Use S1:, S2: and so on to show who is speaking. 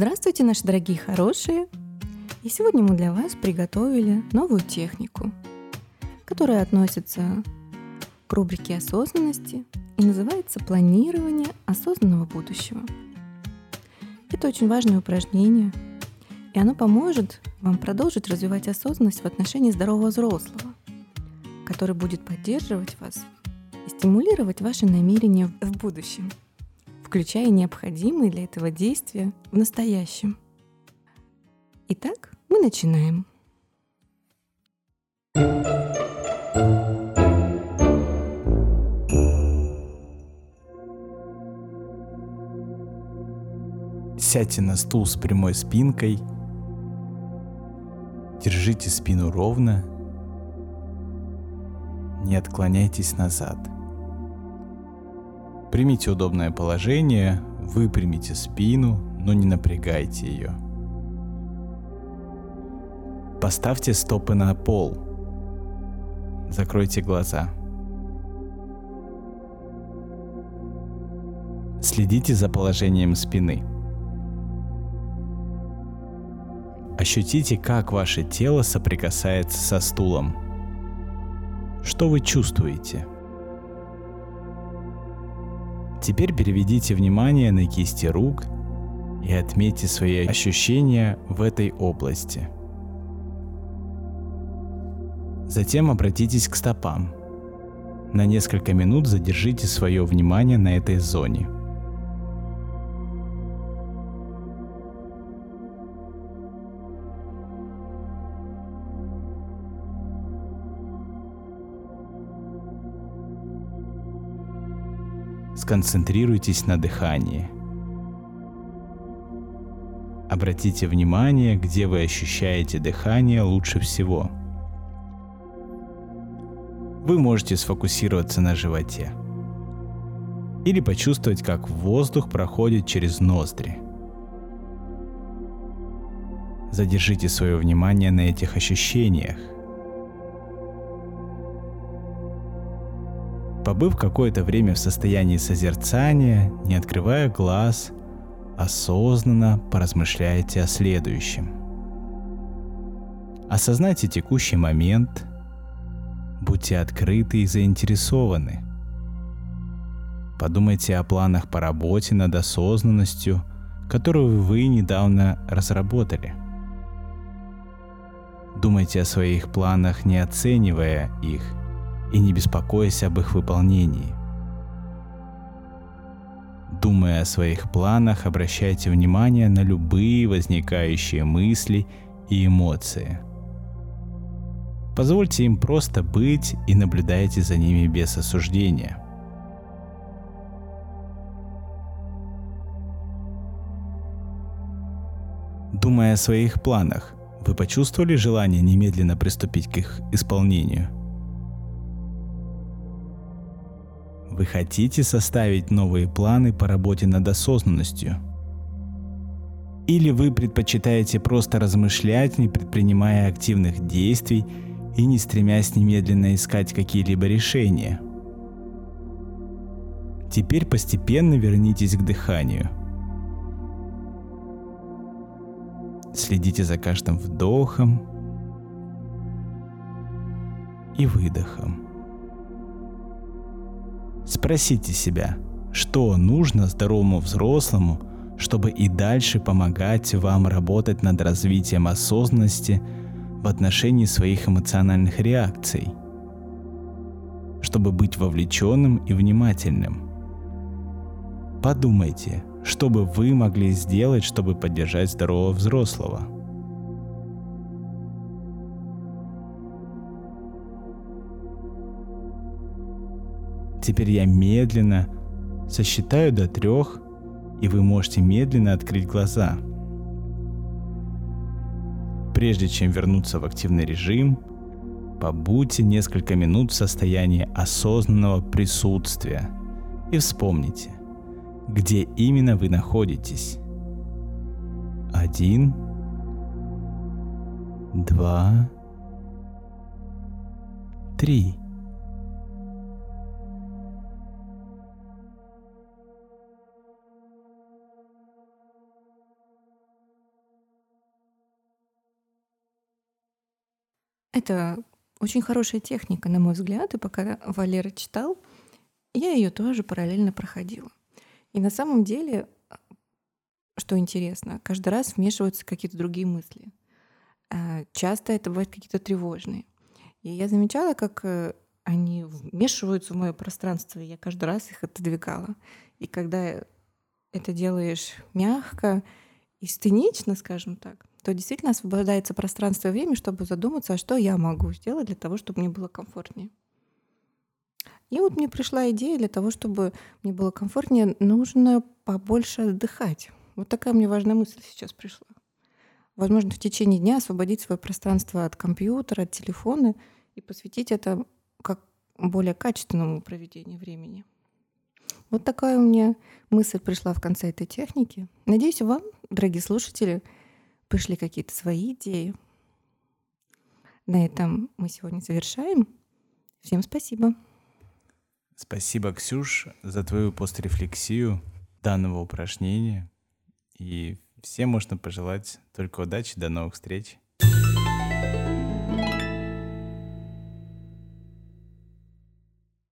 S1: Здравствуйте, наши дорогие хорошие! И сегодня мы для вас приготовили новую технику, которая относится к рубрике осознанности и называется планирование осознанного будущего. Это очень важное упражнение, и оно поможет вам продолжить развивать осознанность в отношении здорового взрослого, который будет поддерживать вас и стимулировать ваши намерения в будущем – включая необходимые для этого действия в настоящем. Итак, мы начинаем.
S2: Сядьте на стул с прямой спинкой. Держите спину ровно. Не отклоняйтесь назад – Примите удобное положение, выпрямите спину, но не напрягайте ее. Поставьте стопы на пол. Закройте глаза. Следите за положением спины. Ощутите, как ваше тело соприкасается со стулом. Что вы чувствуете? Теперь переведите внимание на кисти рук и отметьте свои ощущения в этой области. Затем обратитесь к стопам. На несколько минут задержите свое внимание на этой зоне – сконцентрируйтесь на дыхании. Обратите внимание, где вы ощущаете дыхание лучше всего. Вы можете сфокусироваться на животе или почувствовать, как воздух проходит через ноздри. Задержите свое внимание на этих ощущениях – Побыв какое-то время в состоянии созерцания, не открывая глаз, осознанно поразмышляйте о следующем. Осознайте текущий момент, будьте открыты и заинтересованы. Подумайте о планах по работе над осознанностью, которую вы недавно разработали. Думайте о своих планах, не оценивая их – и не беспокоясь об их выполнении. Думая о своих планах, обращайте внимание на любые возникающие мысли и эмоции. Позвольте им просто быть и наблюдайте за ними без осуждения. Думая о своих планах, вы почувствовали желание немедленно приступить к их исполнению – Вы хотите составить новые планы по работе над осознанностью? Или вы предпочитаете просто размышлять, не предпринимая активных действий и не стремясь немедленно искать какие-либо решения? Теперь постепенно вернитесь к дыханию. Следите за каждым вдохом и выдохом. Спросите себя, что нужно здоровому взрослому, чтобы и дальше помогать вам работать над развитием осознанности в отношении своих эмоциональных реакций, чтобы быть вовлеченным и внимательным. Подумайте, что бы вы могли сделать, чтобы поддержать здорового взрослого – Теперь я медленно сосчитаю до трех, и вы можете медленно открыть глаза. Прежде чем вернуться в активный режим, побудьте несколько минут в состоянии осознанного присутствия и вспомните, где именно вы находитесь. Один, два, три.
S1: Это очень хорошая техника, на мой взгляд, и пока Валера читал, я ее тоже параллельно проходила. И на самом деле, что интересно, каждый раз вмешиваются какие-то другие мысли. А, часто это бывают какие-то тревожные. И я замечала, как э, они вмешиваются в мое пространство, и я каждый раз их отодвигала. И когда это делаешь мягко и сценично, скажем так, то действительно освобождается пространство и время, чтобы задуматься, а что я могу сделать для того, чтобы мне было комфортнее. И вот мне пришла идея для того, чтобы мне было комфортнее, нужно побольше отдыхать. Вот такая мне важная мысль сейчас пришла. Возможно, в течение дня освободить свое пространство от компьютера, от телефона и посвятить это как более качественному проведению времени. Вот такая у меня мысль пришла в конце этой техники. Надеюсь, вам, дорогие слушатели, пришли какие-то свои идеи. На этом мы сегодня завершаем. Всем спасибо.
S2: Спасибо, Ксюш, за твою пострефлексию данного упражнения. И всем можно пожелать только удачи, до новых встреч.